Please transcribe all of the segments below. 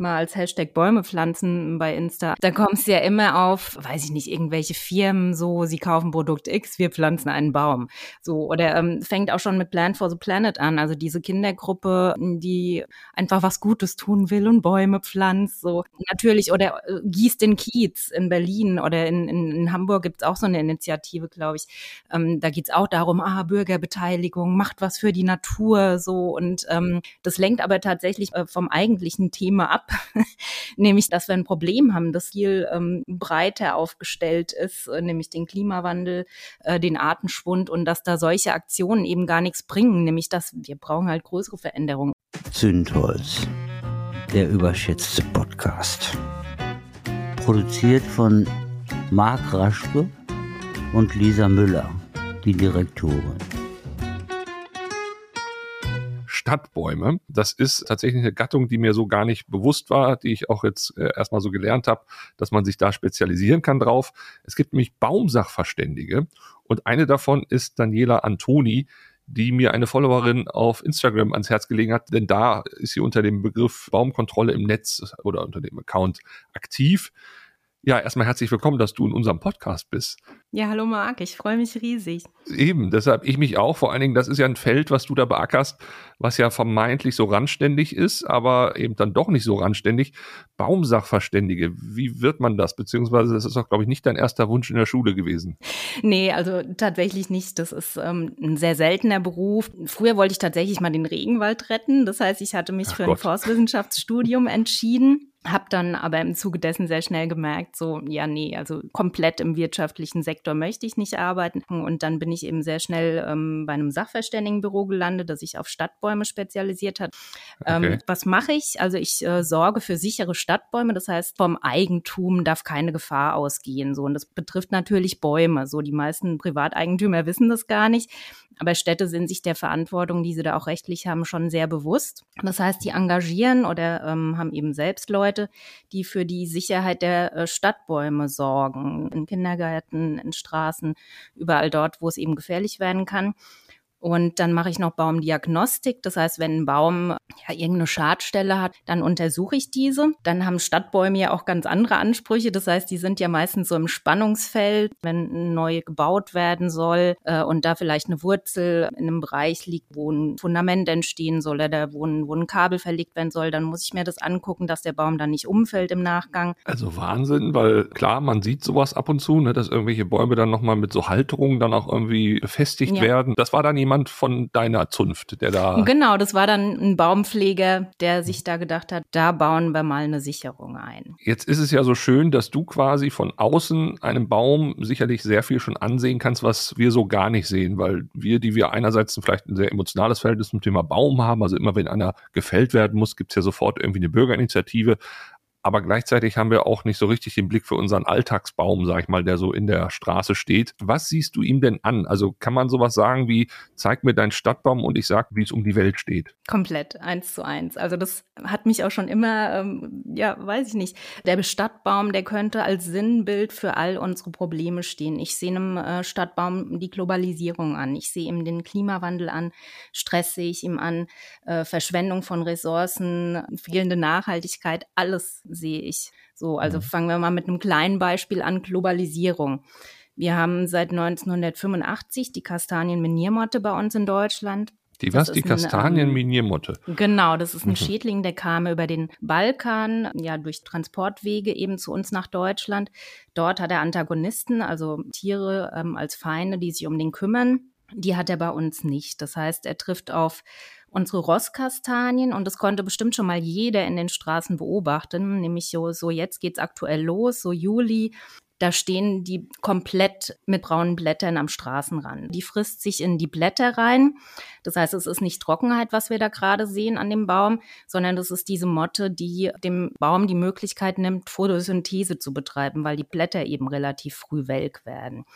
mal als Hashtag Bäume pflanzen bei Insta, da kommt es ja immer auf, weiß ich nicht, irgendwelche Firmen so, sie kaufen Produkt X, wir pflanzen einen Baum. So, oder ähm, fängt auch schon mit Plant for the Planet an, also diese Kindergruppe, die einfach was Gutes tun will und Bäume pflanzt. So natürlich, oder äh, gießt den Kiez in Berlin oder in, in, in Hamburg gibt's auch so eine Initiative, glaube ich. Ähm, da geht's auch darum, ah, Bürgerbeteiligung, macht was für die Natur so. Und ähm, das lenkt aber tatsächlich äh, vom eigentlichen Thema ab, nämlich, dass wir ein Problem haben, das viel ähm, breiter aufgestellt ist, äh, nämlich den Klimawandel, äh, den Artenschwund und dass da solche Aktionen eben gar nichts bringen, nämlich dass wir brauchen halt größere Veränderungen. Zündholz, der überschätzte Podcast. Produziert von Marc Raschke und Lisa Müller, die Direktorin. Stadtbäume. Das ist tatsächlich eine Gattung, die mir so gar nicht bewusst war, die ich auch jetzt äh, erstmal so gelernt habe, dass man sich da spezialisieren kann drauf. Es gibt nämlich Baumsachverständige und eine davon ist Daniela Antoni, die mir eine Followerin auf Instagram ans Herz gelegen hat, denn da ist sie unter dem Begriff Baumkontrolle im Netz oder unter dem Account aktiv. Ja, erstmal herzlich willkommen, dass du in unserem Podcast bist. Ja, hallo Marc, ich freue mich riesig. Eben, deshalb ich mich auch. Vor allen Dingen, das ist ja ein Feld, was du da beackerst, was ja vermeintlich so randständig ist, aber eben dann doch nicht so randständig. Baumsachverständige, wie wird man das? Beziehungsweise das ist doch, glaube ich, nicht dein erster Wunsch in der Schule gewesen. Nee, also tatsächlich nicht. Das ist ähm, ein sehr seltener Beruf. Früher wollte ich tatsächlich mal den Regenwald retten. Das heißt, ich hatte mich Ach für Gott. ein Forstwissenschaftsstudium entschieden hab dann aber im Zuge dessen sehr schnell gemerkt, so, ja, nee, also komplett im wirtschaftlichen Sektor möchte ich nicht arbeiten. Und dann bin ich eben sehr schnell ähm, bei einem Sachverständigenbüro gelandet, das sich auf Stadtbäume spezialisiert hat. Ähm, okay. Ähm, was mache ich? Also ich äh, sorge für sichere Stadtbäume, das heißt, vom Eigentum darf keine Gefahr ausgehen. So, und das betrifft natürlich Bäume. So, die meisten Privateigentümer wissen das gar nicht. Aber Städte sind sich der Verantwortung, die sie da auch rechtlich haben, schon sehr bewusst. Das heißt, die engagieren oder ähm, haben eben selbst Leute, die für die Sicherheit der äh, Stadtbäume sorgen. In Kindergärten, in Straßen, überall dort, wo es eben gefährlich werden kann. Und dann mache ich noch Baumdiagnostik. Das heißt, wenn ein Baum ja irgendeine Schadstelle hat, dann untersuche ich diese. Dann haben Stadtbäume ja auch ganz andere Ansprüche. Das heißt, die sind ja meistens so im Spannungsfeld, wenn neu gebaut werden soll äh, und da vielleicht eine Wurzel in einem Bereich liegt, wo ein Fundament entstehen soll oder wo ein, wo ein Kabel verlegt werden soll, dann muss ich mir das angucken, dass der Baum dann nicht umfällt im Nachgang. Also Wahnsinn, weil klar, man sieht sowas ab und zu, ne, dass irgendwelche Bäume dann nochmal mit so Halterungen dann auch irgendwie befestigt ja. werden. Das war dann jemand jemand von deiner Zunft, der da. Genau, das war dann ein Baumpfleger, der sich da gedacht hat, da bauen wir mal eine Sicherung ein. Jetzt ist es ja so schön, dass du quasi von außen einem Baum sicherlich sehr viel schon ansehen kannst, was wir so gar nicht sehen, weil wir, die wir einerseits vielleicht ein sehr emotionales Verhältnis zum Thema Baum haben, also immer wenn einer gefällt werden muss, gibt es ja sofort irgendwie eine Bürgerinitiative aber gleichzeitig haben wir auch nicht so richtig den Blick für unseren Alltagsbaum, sag ich mal, der so in der Straße steht. Was siehst du ihm denn an? Also kann man sowas sagen wie, zeig mir deinen Stadtbaum und ich sag, wie es um die Welt steht? Komplett, eins zu eins. Also das hat mich auch schon immer, ähm, ja, weiß ich nicht. Der Stadtbaum, der könnte als Sinnbild für all unsere Probleme stehen. Ich sehe einem äh, Stadtbaum die Globalisierung an. Ich sehe ihm den Klimawandel an. Stress sehe ich ihm an. Äh, Verschwendung von Ressourcen, fehlende Nachhaltigkeit, alles sehe ich. So, also mhm. fangen wir mal mit einem kleinen Beispiel an, Globalisierung. Wir haben seit 1985 die Kastanienminiermotte bei uns in Deutschland. Die was? Die Kastanienminiermotte. Ähm, genau, das ist ein mhm. Schädling, der kam über den Balkan, ja, durch Transportwege eben zu uns nach Deutschland. Dort hat er Antagonisten, also Tiere ähm, als Feinde, die sich um den kümmern. Die hat er bei uns nicht. Das heißt, er trifft auf unsere Rosskastanien und das konnte bestimmt schon mal jeder in den Straßen beobachten, nämlich so, so jetzt geht's aktuell los, so Juli, da stehen die komplett mit braunen Blättern am Straßenrand. Die frisst sich in die Blätter rein. Das heißt, es ist nicht Trockenheit, was wir da gerade sehen an dem Baum, sondern das ist diese Motte, die dem Baum die Möglichkeit nimmt, Photosynthese zu betreiben, weil die Blätter eben relativ früh welk werden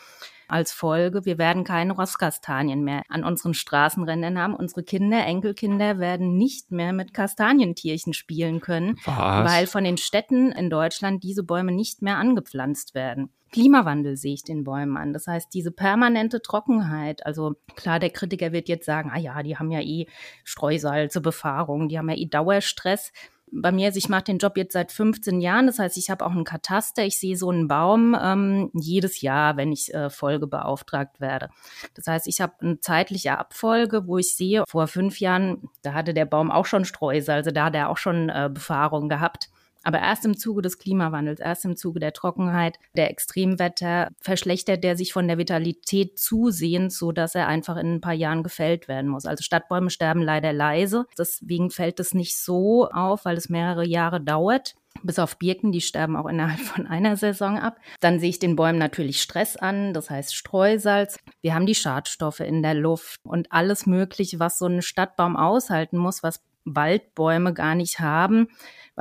als Folge, wir werden keine Rosskastanien mehr an unseren Straßenrändern haben. Unsere Kinder, Enkelkinder werden nicht mehr mit Kastanientierchen spielen können, Was? weil von den Städten in Deutschland diese Bäume nicht mehr angepflanzt werden. Klimawandel sehe ich den Bäumen an. Das heißt, diese permanente Trockenheit, also klar, der Kritiker wird jetzt sagen, ah ja, die haben ja eh Streusalze, Befahrung, die haben ja eh Dauerstress bei mir ist, ich mache den Job jetzt seit 15 Jahren, das heißt, ich habe auch einen Kataster, ich sehe so einen Baum ähm, jedes Jahr, wenn ich äh, Folge beauftragt werde. Das heißt, ich habe eine zeitliche Abfolge, wo ich sehe, vor fünf Jahren, da hatte der Baum auch schon Streusel, also da hat er auch schon äh, Befahrung gehabt. Aber erst im Zuge des Klimawandels, erst im Zuge der Trockenheit, der Extremwetter verschlechtert der sich von der Vitalität zusehends, so dass er einfach in ein paar Jahren gefällt werden muss. Also Stadtbäume sterben leider leise. Deswegen fällt es nicht so auf, weil es mehrere Jahre dauert. Bis auf Birken, die sterben auch innerhalb von einer Saison ab. Dann sehe ich den Bäumen natürlich Stress an, das heißt Streusalz. Wir haben die Schadstoffe in der Luft und alles Mögliche, was so ein Stadtbaum aushalten muss, was Waldbäume gar nicht haben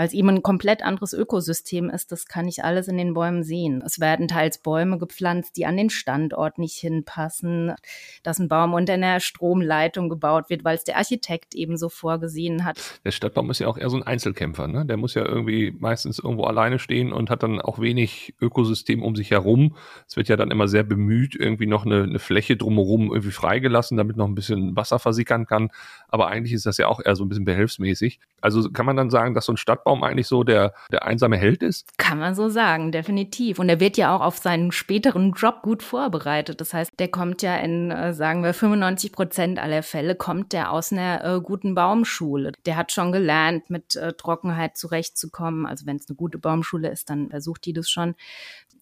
weil es eben ein komplett anderes Ökosystem ist. Das kann ich alles in den Bäumen sehen. Es werden teils Bäume gepflanzt, die an den Standort nicht hinpassen, dass ein Baum unter einer Stromleitung gebaut wird, weil es der Architekt eben so vorgesehen hat. Der Stadtbaum ist ja auch eher so ein Einzelkämpfer. Ne? Der muss ja irgendwie meistens irgendwo alleine stehen und hat dann auch wenig Ökosystem um sich herum. Es wird ja dann immer sehr bemüht, irgendwie noch eine, eine Fläche drumherum irgendwie freigelassen, damit noch ein bisschen Wasser versickern kann. Aber eigentlich ist das ja auch eher so ein bisschen behelfsmäßig. Also kann man dann sagen, dass so ein Stadt Stadtbaum eigentlich so der, der einsame Held ist? Kann man so sagen, definitiv. Und er wird ja auch auf seinen späteren Job gut vorbereitet. Das heißt, der kommt ja in, äh, sagen wir, 95 Prozent aller Fälle kommt der aus einer äh, guten Baumschule. Der hat schon gelernt, mit äh, Trockenheit zurechtzukommen. Also wenn es eine gute Baumschule ist, dann versucht die das schon.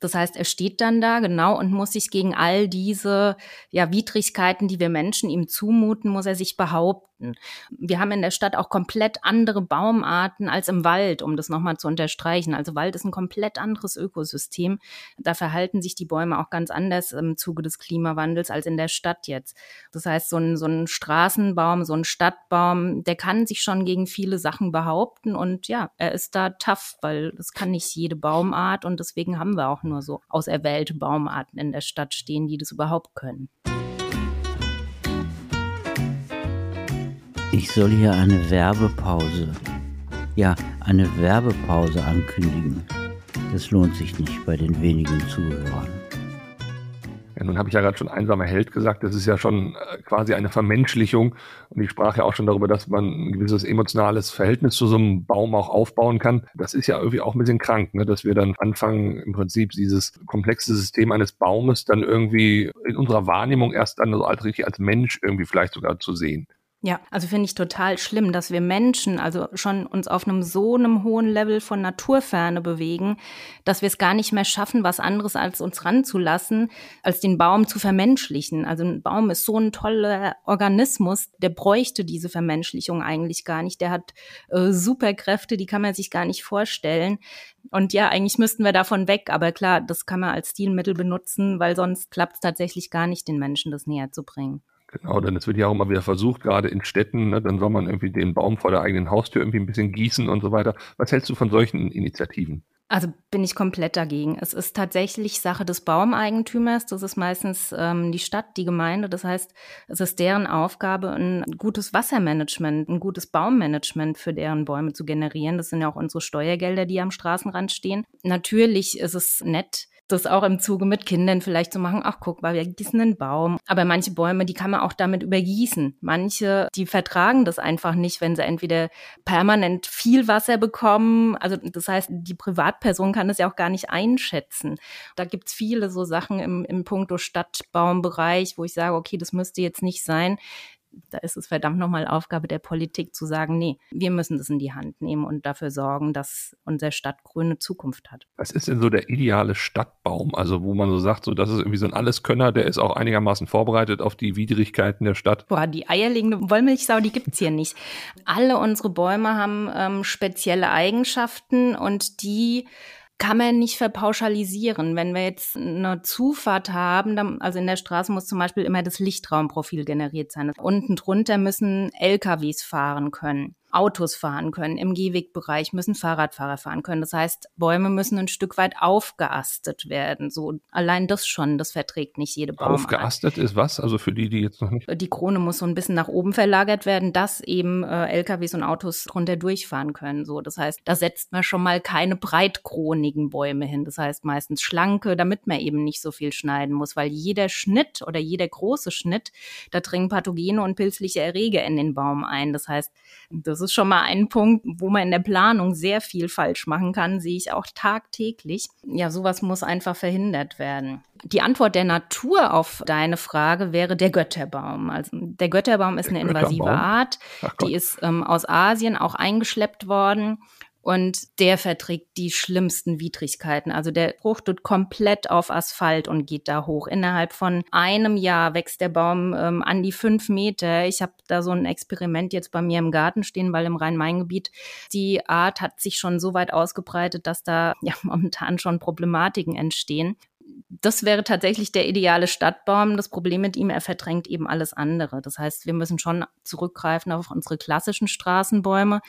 Das heißt, er steht dann da genau und muss sich gegen all diese ja, Widrigkeiten, die wir Menschen ihm zumuten, muss er sich behaupten. Wir haben in der Stadt auch komplett andere Baumarten als im Wald, um das nochmal zu unterstreichen. Also Wald ist ein komplett anderes Ökosystem. Da verhalten sich die Bäume auch ganz anders im Zuge des Klimawandels als in der Stadt jetzt. Das heißt, so ein, so ein Straßenbaum, so ein Stadtbaum, der kann sich schon gegen viele Sachen behaupten und ja, er ist da tough, weil das kann nicht jede Baumart und deswegen haben wir auch nur so auserwählte Baumarten in der Stadt stehen, die das überhaupt können. Ich soll hier eine Werbepause, ja, eine Werbepause ankündigen. Das lohnt sich nicht bei den wenigen Zuhörern. Ja, nun habe ich ja gerade schon einsamer Held gesagt, das ist ja schon äh, quasi eine Vermenschlichung. Und ich sprach ja auch schon darüber, dass man ein gewisses emotionales Verhältnis zu so einem Baum auch aufbauen kann. Das ist ja irgendwie auch ein bisschen krank, ne? dass wir dann anfangen, im Prinzip dieses komplexe System eines Baumes dann irgendwie in unserer Wahrnehmung erst dann so als richtig als Mensch irgendwie vielleicht sogar zu sehen. Ja, also finde ich total schlimm, dass wir Menschen also schon uns auf einem so einem hohen Level von Naturferne bewegen, dass wir es gar nicht mehr schaffen, was anderes als uns ranzulassen, als den Baum zu vermenschlichen. Also ein Baum ist so ein toller Organismus, der bräuchte diese Vermenschlichung eigentlich gar nicht. Der hat äh, Superkräfte, die kann man sich gar nicht vorstellen. Und ja, eigentlich müssten wir davon weg, aber klar, das kann man als Stilmittel benutzen, weil sonst klappt es tatsächlich gar nicht, den Menschen das näher zu bringen. Genau, denn es wird ja auch immer wieder versucht, gerade in Städten, ne, dann soll man irgendwie den Baum vor der eigenen Haustür irgendwie ein bisschen gießen und so weiter. Was hältst du von solchen Initiativen? Also bin ich komplett dagegen. Es ist tatsächlich Sache des Baumeigentümers. Das ist meistens ähm, die Stadt, die Gemeinde. Das heißt, es ist deren Aufgabe, ein gutes Wassermanagement, ein gutes Baummanagement für deren Bäume zu generieren. Das sind ja auch unsere Steuergelder, die am Straßenrand stehen. Natürlich ist es nett, das auch im Zuge mit Kindern vielleicht zu machen, ach guck mal, wir gießen einen Baum. Aber manche Bäume, die kann man auch damit übergießen. Manche, die vertragen das einfach nicht, wenn sie entweder permanent viel Wasser bekommen. Also das heißt, die Privatperson kann das ja auch gar nicht einschätzen. Da gibt's viele so Sachen im, im Punkto Stadtbaumbereich, wo ich sage, okay, das müsste jetzt nicht sein da ist es verdammt nochmal Aufgabe der Politik zu sagen, nee, wir müssen das in die Hand nehmen und dafür sorgen, dass unsere Stadt grüne Zukunft hat. Was ist denn so der ideale Stadtbaum? Also wo man so sagt, so das ist irgendwie so ein Alleskönner, der ist auch einigermaßen vorbereitet auf die Widrigkeiten der Stadt. Boah, die eierlegende Wollmilchsau, die gibt's hier nicht. Alle unsere Bäume haben ähm, spezielle Eigenschaften und die kann man nicht verpauschalisieren. Wenn wir jetzt eine Zufahrt haben, dann, also in der Straße muss zum Beispiel immer das Lichtraumprofil generiert sein. Unten drunter müssen LKWs fahren können. Autos fahren können. Im Gehwegbereich müssen Fahrradfahrer fahren können. Das heißt, Bäume müssen ein Stück weit aufgeastet werden. So allein das schon, das verträgt nicht jede Baumart. Aufgeastet ist was? Also für die, die jetzt noch nicht. Die Krone muss so ein bisschen nach oben verlagert werden, dass eben äh, LKWs und Autos drunter durchfahren können. So, das heißt, da setzt man schon mal keine breitkronigen Bäume hin. Das heißt meistens schlanke, damit man eben nicht so viel schneiden muss, weil jeder Schnitt oder jeder große Schnitt, da dringen Pathogene und pilzliche Erreger in den Baum ein. Das heißt, das Das ist schon mal ein Punkt, wo man in der Planung sehr viel falsch machen kann, sehe ich auch tagtäglich. Ja, sowas muss einfach verhindert werden. Die Antwort der Natur auf deine Frage wäre der Götterbaum. Also der Götterbaum ist eine invasive Art. Die ist ähm, aus Asien auch eingeschleppt worden und der verträgt die schlimmsten Widrigkeiten. Also der fruchtet komplett auf Asphalt und geht da hoch. Innerhalb von einem Jahr wächst der Baum ähm, an die fünf Meter. Ich habe da so ein Experiment jetzt bei mir im Garten stehen, weil im Rhein-Main-Gebiet die Art hat sich schon so weit ausgebreitet, dass da ja momentan schon Problematiken entstehen das wäre tatsächlich der ideale Stadtbaum. Das Problem mit ihm, er verdrängt eben alles andere. Das heißt, wir müssen schon zurückgreifen auf unsere klassischen Straßenbäume.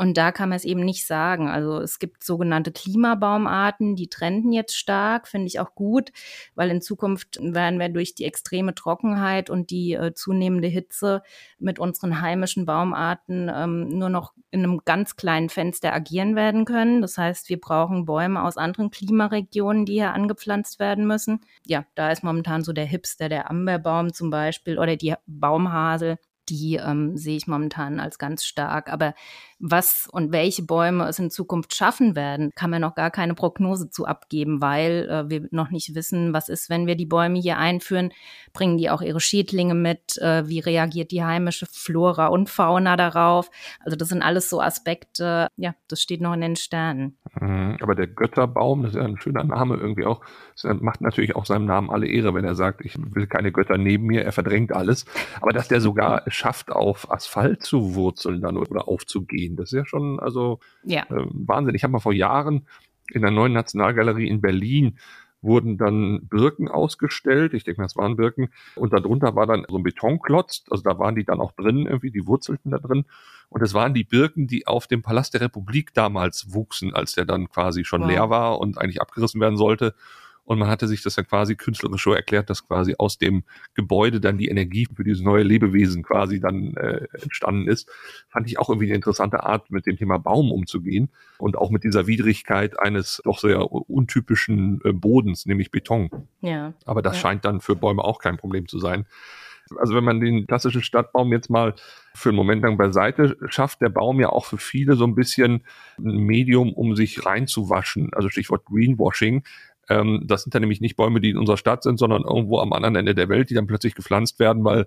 Und da kann man es eben nicht sagen. Also es gibt sogenannte Klimabaumarten, die trenden jetzt stark, finde ich auch gut, weil in Zukunft werden wir durch die extreme Trockenheit und die äh, zunehmende Hitze mit unseren heimischen Baumarten ähm, nur noch in einem ganz kleinen Fenster agieren werden können. Das heißt, wir brauchen Bäume aus anderen Klimaregionen, die hier angepflanzt werden müssen. Ja, da ist momentan so der Hipster, der Amberbaum zum Beispiel oder die Baumhasel die ähm, sehe ich momentan als ganz stark. Aber was und welche Bäume es in Zukunft schaffen werden, kann man noch gar keine Prognose zu abgeben, weil äh, wir noch nicht wissen, was ist, wenn wir die Bäume hier einführen. Bringen die auch ihre Schädlinge mit? Äh, wie reagiert die heimische Flora und Fauna darauf? Also das sind alles so Aspekte, ja, das steht noch in den Sternen. Mhm, aber der Götterbaum, das ist ja ein schöner Name irgendwie auch, macht natürlich auch seinem Namen alle Ehre, wenn er sagt, ich will keine Götter neben mir, er verdrängt alles. Aber dass der sogar schafft, auf Asphalt zu wurzeln dann oder aufzugehen, das ist ja schon also ja. Äh, Wahnsinn. Ich habe mal vor Jahren in der neuen Nationalgalerie in Berlin wurden dann Birken ausgestellt. Ich denke, das waren Birken. Und darunter war dann so ein Betonklotz. Also da waren die dann auch drin, irgendwie, die wurzelten da drin. Und es waren die Birken, die auf dem Palast der Republik damals wuchsen, als der dann quasi schon wow. leer war und eigentlich abgerissen werden sollte. Und man hatte sich das dann quasi künstlerisch so erklärt, dass quasi aus dem Gebäude dann die Energie für dieses neue Lebewesen quasi dann äh, entstanden ist. Fand ich auch irgendwie eine interessante Art, mit dem Thema Baum umzugehen und auch mit dieser Widrigkeit eines doch sehr untypischen äh, Bodens, nämlich Beton. Ja. Aber das ja. scheint dann für Bäume auch kein Problem zu sein. Also wenn man den klassischen Stadtbaum jetzt mal für einen Moment lang beiseite schafft, der Baum ja auch für viele so ein bisschen ein Medium, um sich reinzuwaschen. Also Stichwort Greenwashing. Ähm, das sind dann nämlich nicht Bäume, die in unserer Stadt sind, sondern irgendwo am anderen Ende der Welt, die dann plötzlich gepflanzt werden, weil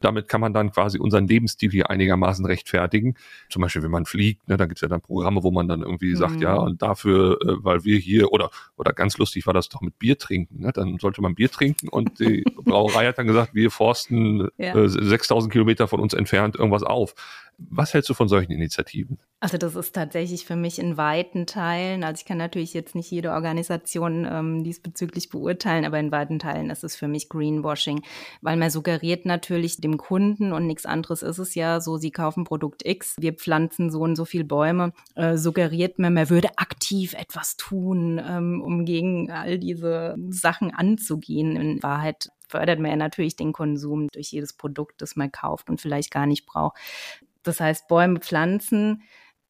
damit kann man dann quasi unseren Lebensstil hier einigermaßen rechtfertigen. Zum Beispiel, wenn man fliegt, ne, da gibt's ja dann Programme, wo man dann irgendwie mhm. sagt, ja, und dafür, äh, weil wir hier, oder, oder ganz lustig war das doch mit Bier trinken, ne? dann sollte man Bier trinken und die Brauerei hat dann gesagt, wir forsten ja. äh, 6000 Kilometer von uns entfernt irgendwas auf. Was hältst du von solchen Initiativen? Also das ist tatsächlich für mich in weiten Teilen, also ich kann natürlich jetzt nicht jede Organisation ähm, diesbezüglich beurteilen, aber in weiten Teilen ist es für mich Greenwashing, weil man suggeriert natürlich dem Kunden und nichts anderes ist es ja so, sie kaufen Produkt X, wir pflanzen so und so viel Bäume, äh, suggeriert man, man würde aktiv etwas tun, ähm, um gegen all diese Sachen anzugehen. In Wahrheit fördert man ja natürlich den Konsum durch jedes Produkt, das man kauft und vielleicht gar nicht braucht. Das heißt, Bäume pflanzen,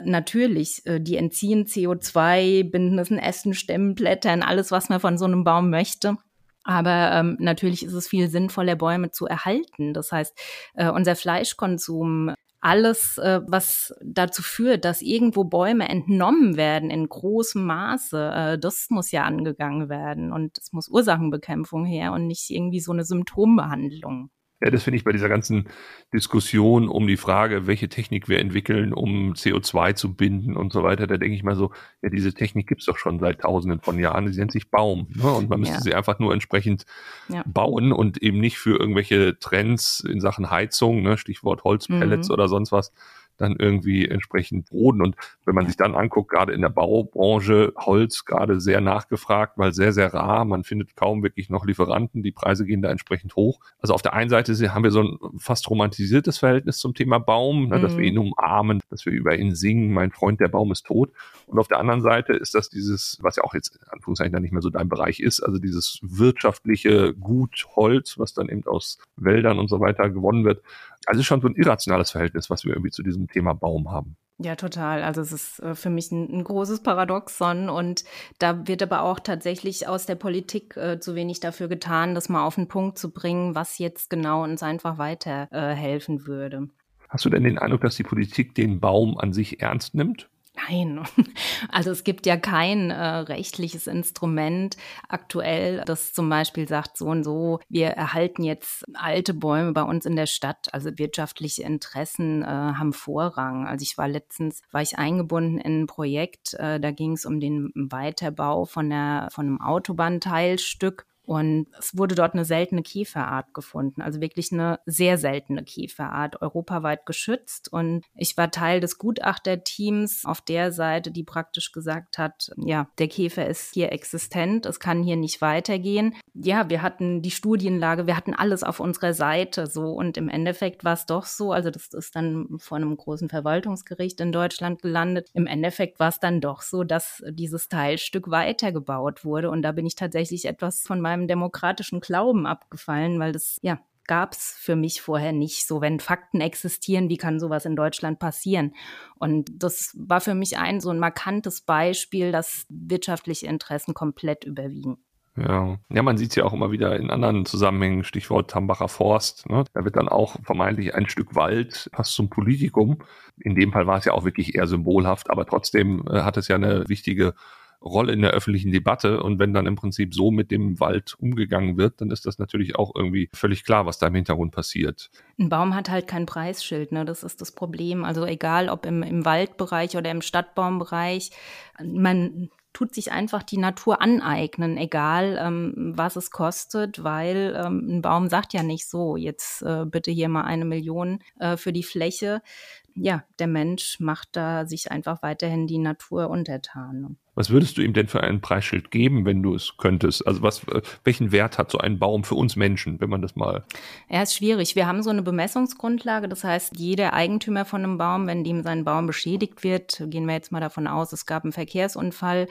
natürlich, äh, die entziehen CO2, binden es in Ästen, Stämmen, Blättern, alles, was man von so einem Baum möchte. Aber ähm, natürlich ist es viel sinnvoller, Bäume zu erhalten. Das heißt, äh, unser Fleischkonsum, alles, äh, was dazu führt, dass irgendwo Bäume entnommen werden in großem Maße, äh, das muss ja angegangen werden. Und es muss Ursachenbekämpfung her und nicht irgendwie so eine Symptombehandlung. Ja, das finde ich bei dieser ganzen Diskussion um die Frage, welche Technik wir entwickeln, um CO2 zu binden und so weiter, da denke ich mal so, ja, diese Technik gibt's doch schon seit tausenden von Jahren, sie nennt sich Baum. Ne? Und man müsste ja. sie einfach nur entsprechend ja. bauen und eben nicht für irgendwelche Trends in Sachen Heizung, ne? Stichwort Holzpellets mhm. oder sonst was, dann irgendwie entsprechend Boden. Und wenn man sich dann anguckt, gerade in der Baubranche, Holz gerade sehr nachgefragt, weil sehr, sehr rar. Man findet kaum wirklich noch Lieferanten. Die Preise gehen da entsprechend hoch. Also auf der einen Seite haben wir so ein fast romantisiertes Verhältnis zum Thema Baum, ne, mhm. dass wir ihn umarmen, dass wir über ihn singen, mein Freund, der Baum ist tot. Und auf der anderen Seite ist das dieses, was ja auch jetzt in Anführungszeichen dann nicht mehr so dein Bereich ist, also dieses wirtschaftliche Gut Holz, was dann eben aus Wäldern und so weiter gewonnen wird, also schon so ein irrationales Verhältnis, was wir irgendwie zu diesem Thema Baum haben. Ja, total. Also es ist äh, für mich ein, ein, großes Paradoxon und da wird aber auch tatsächlich aus der Politik äh, zu wenig dafür getan, das mal auf den Punkt zu bringen, was jetzt genau uns einfach weiterhelfen äh, würde. Hast du denn den Eindruck, dass die Politik den Baum an sich ernst nimmt? Nein, also es gibt ja kein äh, rechtliches Instrument aktuell, das zum Beispiel sagt, so und so, wir erhalten jetzt alte Bäume bei uns in der Stadt. Also wirtschaftliche Interessen äh, haben Vorrang. Also ich war letztens, war ich eingebunden in ein Projekt, äh, da ging es um den Weiterbau von, der, von einem Autobahnteilstück. Und es wurde dort eine seltene Käferart gefunden, also wirklich eine sehr seltene Käferart, europaweit geschützt. Und ich war Teil des Gutachterteams auf der Seite, die praktisch gesagt hat, ja, der Käfer ist hier existent, es kann hier nicht weitergehen. Ja, wir hatten die Studienlage, wir hatten alles auf unserer Seite so. Und im Endeffekt war es doch so, also das ist dann vor einem großen Verwaltungsgericht in Deutschland gelandet. Im Endeffekt war es dann doch so, dass dieses Teilstück weitergebaut wurde. Und da bin ich tatsächlich etwas von meinem meinem demokratischen Glauben abgefallen, weil das, ja, gab es für mich vorher nicht. So, wenn Fakten existieren, wie kann sowas in Deutschland passieren? Und das war für mich ein so ein markantes Beispiel, dass wirtschaftliche Interessen komplett überwiegen. Ja. ja, man sieht es ja auch immer wieder in anderen Zusammenhängen, Stichwort Tambacher Forst. Ne? Da wird dann auch vermeintlich ein Stück Wald fast zum Politikum. In dem Fall war es ja auch wirklich eher symbolhaft, aber trotzdem äh, hat es ja eine wichtige Rolle in der öffentlichen Debatte. Und wenn dann im Prinzip so mit dem Wald umgegangen wird, dann ist das natürlich auch irgendwie völlig klar, was da im Hintergrund passiert. Ein Baum hat halt kein Preisschild, ne? Das ist das Problem. Also egal ob im, im Waldbereich oder im Stadtbaumbereich, man tut sich einfach die Natur aneignen, egal ähm, was es kostet, weil ähm, ein Baum sagt ja nicht so, jetzt äh, bitte hier mal eine Million äh, für die Fläche. Ja, der Mensch macht da sich einfach weiterhin die Natur untertan. Was würdest du ihm denn für ein Preisschild geben, wenn du es könntest? Also was, äh, welchen Wert hat so ein Baum für uns Menschen, wenn man das mal? Ja, ist schwierig. Wir haben so eine Bemessungsgrundlage. Das heißt, jeder Eigentümer von einem Baum, wenn dem sein Baum beschädigt wird, gehen wir jetzt mal davon aus, es gab einen Verkehrsunfall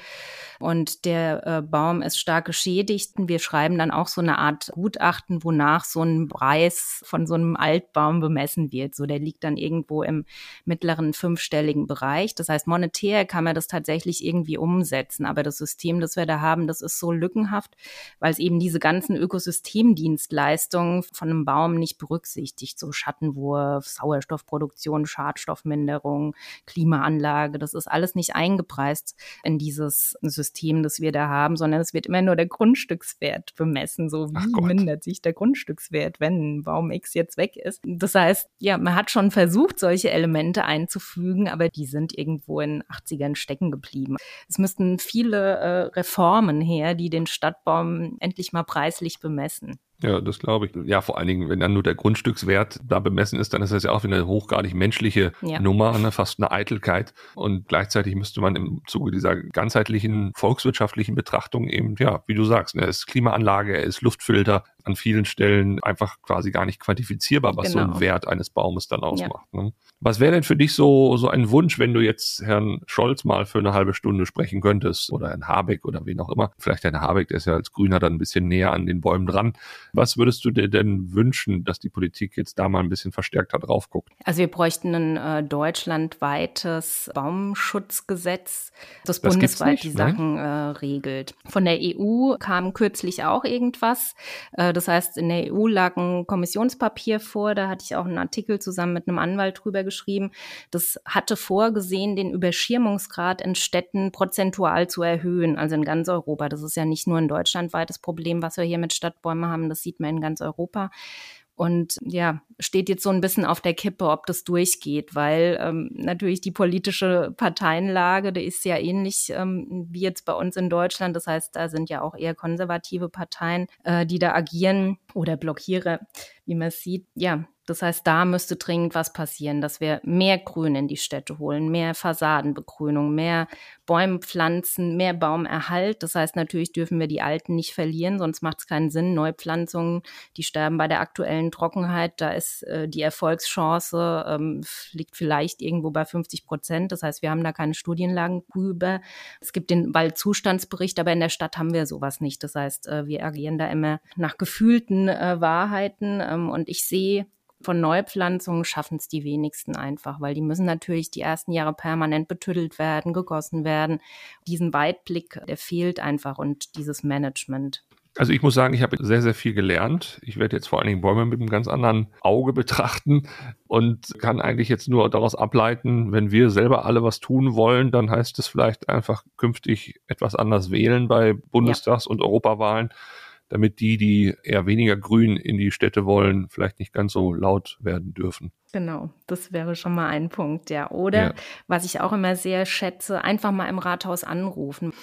und der äh, Baum ist stark geschädigt. Wir schreiben dann auch so eine Art Gutachten, wonach so ein Preis von so einem Altbaum bemessen wird. So, der liegt dann irgendwo im mittleren fünfstelligen Bereich. Das heißt, monetär kann man das tatsächlich irgendwie um umsetzen. Aber das System, das wir da haben, das ist so lückenhaft, weil es eben diese ganzen Ökosystemdienstleistungen von einem Baum nicht berücksichtigt. So Schattenwurf, Sauerstoffproduktion, Schadstoffminderung, Klimaanlage, das ist alles nicht eingepreist in dieses System, das wir da haben, sondern es wird immer nur der Grundstückswert bemessen. So wie mindert sich der Grundstückswert, wenn Baum X jetzt weg ist. Das heißt, ja, man hat schon versucht, solche Elemente einzufügen, aber die sind irgendwo in 80ern stecken geblieben. Es müssten viele äh, Reformen her, die den Stadtbaum endlich mal preislich bemessen. Ja, das glaube ich. Ja, vor allen Dingen, wenn dann nur der Grundstückswert da bemessen ist, dann ist das ja auch wieder eine hochgradig menschliche ja. Nummer, ne, fast eine Eitelkeit. Und gleichzeitig müsste man im Zuge dieser ganzheitlichen volkswirtschaftlichen Betrachtung eben, ja, wie du sagst, ne, ist Klimaanlage, er ist Luftfilter, an vielen Stellen einfach quasi gar nicht quantifizierbar, was genau. so ein. Wert eines Baumes dann ausmacht. Ja. Ne? Was wäre denn für dich so, so ein Wunsch, wenn du jetzt Herrn Scholz mal für eine halbe Stunde sprechen könntest oder Herrn Habeck oder wen auch immer? Vielleicht Herrn Habeck, der ist ja als Grüner dann ein bisschen näher an den Bäumen dran. Was würdest du dir denn wünschen, dass die Politik jetzt da mal ein bisschen verstärkter drauf guckt? Also wir bräuchten ein äh, deutschlandweites Baumschutzgesetz, das, das bundesweit nicht, die ne? Sachen äh, regelt. Von der EU kam kürzlich auch irgendwas. Äh, das heißt, in der EU lag ein Kommissionspapier vor, da hatte ich auch einen Artikel zusammen mit einem Anwalt drüber geschrieben. Das hatte vorgesehen, den Überschirmungsgrad in Städten prozentual zu erhöhen, also in ganz Europa. Das ist ja nicht nur ein deutschlandweites Problem, was wir hier mit Stadtbäumen haben, das sieht man in ganz Europa. Und ja, steht jetzt so ein bisschen auf der Kippe, ob das durchgeht, weil ähm, natürlich die politische Parteienlage, die ist ja ähnlich ähm, wie jetzt bei uns in Deutschland. Das heißt, da sind ja auch eher konservative Parteien, äh, die da agieren oder blockiere, wie man sieht. Ja, das heißt, da müsste dringend was passieren, dass wir mehr Grün in die Städte holen, mehr Fassadenbegrünung, mehr Bäume pflanzen, mehr Baumerhalt. Das heißt, natürlich dürfen wir die alten nicht verlieren, sonst macht es keinen Sinn. Neupflanzungen, die sterben bei der aktuellen Trockenheit. Da ist äh, die Erfolgschance, ähm, liegt vielleicht irgendwo bei 50 Prozent. Das heißt, wir haben da keine Studienlagen drüber. Es gibt den Waldzustandsbericht, aber in der Stadt haben wir sowas nicht. Das heißt, äh, wir agieren da immer nach gefühlten äh, Wahrheiten. Ähm, und ich sehe von Neupflanzungen schaffen es die wenigsten einfach, weil die müssen natürlich die ersten Jahre permanent betüttelt werden, gegossen werden. Diesen Weitblick, der fehlt einfach und dieses Management. Also ich muss sagen, ich habe sehr, sehr viel gelernt. Ich werde jetzt vor allen Dingen Bäume mit einem ganz anderen Auge betrachten und kann eigentlich jetzt nur daraus ableiten, wenn wir selber alle was tun wollen, dann heißt es vielleicht einfach künftig etwas anders wählen bei Bundestags- ja. und Europawahlen damit die, die eher weniger grün in die Städte wollen, vielleicht nicht ganz so laut werden dürfen. Genau, das wäre schon mal ein Punkt, ja. Oder ja. was ich auch immer sehr schätze, einfach mal im Rathaus anrufen.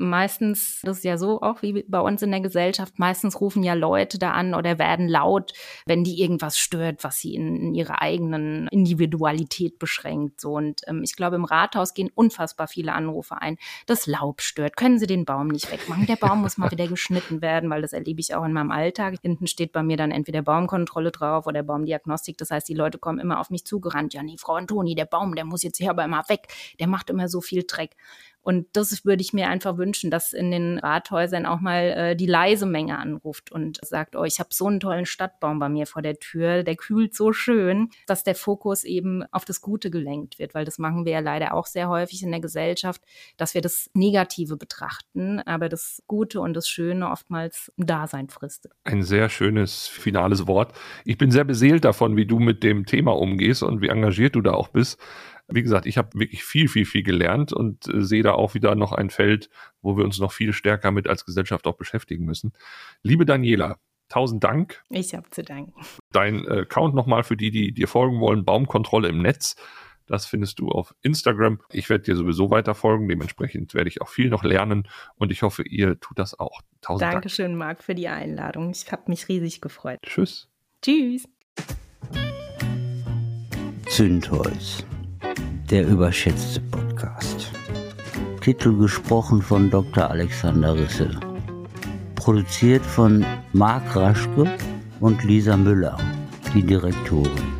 Meistens, das ist ja so auch wie bei uns in der Gesellschaft, meistens rufen ja Leute da an oder werden laut, wenn die irgendwas stört, was sie in, in ihrer eigenen Individualität beschränkt. So und ähm, ich glaube, im Rathaus gehen unfassbar viele Anrufe ein. Das Laub stört. Können Sie den Baum nicht wegmachen? Der Baum muss mal wieder geschnitten werden, weil das erlebe ich auch in meinem Alltag. Hinten steht bei mir dann entweder Baumkontrolle drauf oder Baumdiagnostik. Das heißt, die Leute kommen immer auf mich zugerannt. Ja, nee, Frau Antoni, der Baum, der muss jetzt hier aber immer weg. Der macht immer so viel Dreck. Und das würde ich mir einfach wünschen, dass in den Rathäusern auch mal äh, die leise Menge anruft und sagt, oh, ich habe so einen tollen Stadtbaum bei mir vor der Tür, der kühlt so schön, dass der Fokus eben auf das Gute gelenkt wird, weil das machen wir ja leider auch sehr häufig in der Gesellschaft, dass wir das Negative betrachten, aber das Gute und das Schöne oftmals ein Dasein fristet. Ein sehr schönes finales Wort. Ich bin sehr beseelt davon, wie du mit dem Thema umgehst und wie engagiert du da auch bist. Wie gesagt, ich habe wirklich viel, viel, viel gelernt und äh, sehe da auch wieder noch ein Feld, wo wir uns noch viel stärker mit als Gesellschaft auch beschäftigen müssen. Liebe Daniela, tausend Dank. Ich habe zu danken. Dein äh, Account nochmal für die, die dir folgen wollen, Baumkontrolle im Netz. Das findest du auf Instagram. Ich werde dir sowieso weiter folgen. Dementsprechend werde ich auch viel noch lernen und ich hoffe, ihr tut das auch. Tausend Dankeschön, Dank. Marc, für die Einladung. Ich habe mich riesig gefreut. Tschüss. Tschüss. Zündholz der überschätzte Podcast. Titel gesprochen von Dr. Alexander Risse. Produziert von Marc Raschke und Lisa Müller, die Direktorin.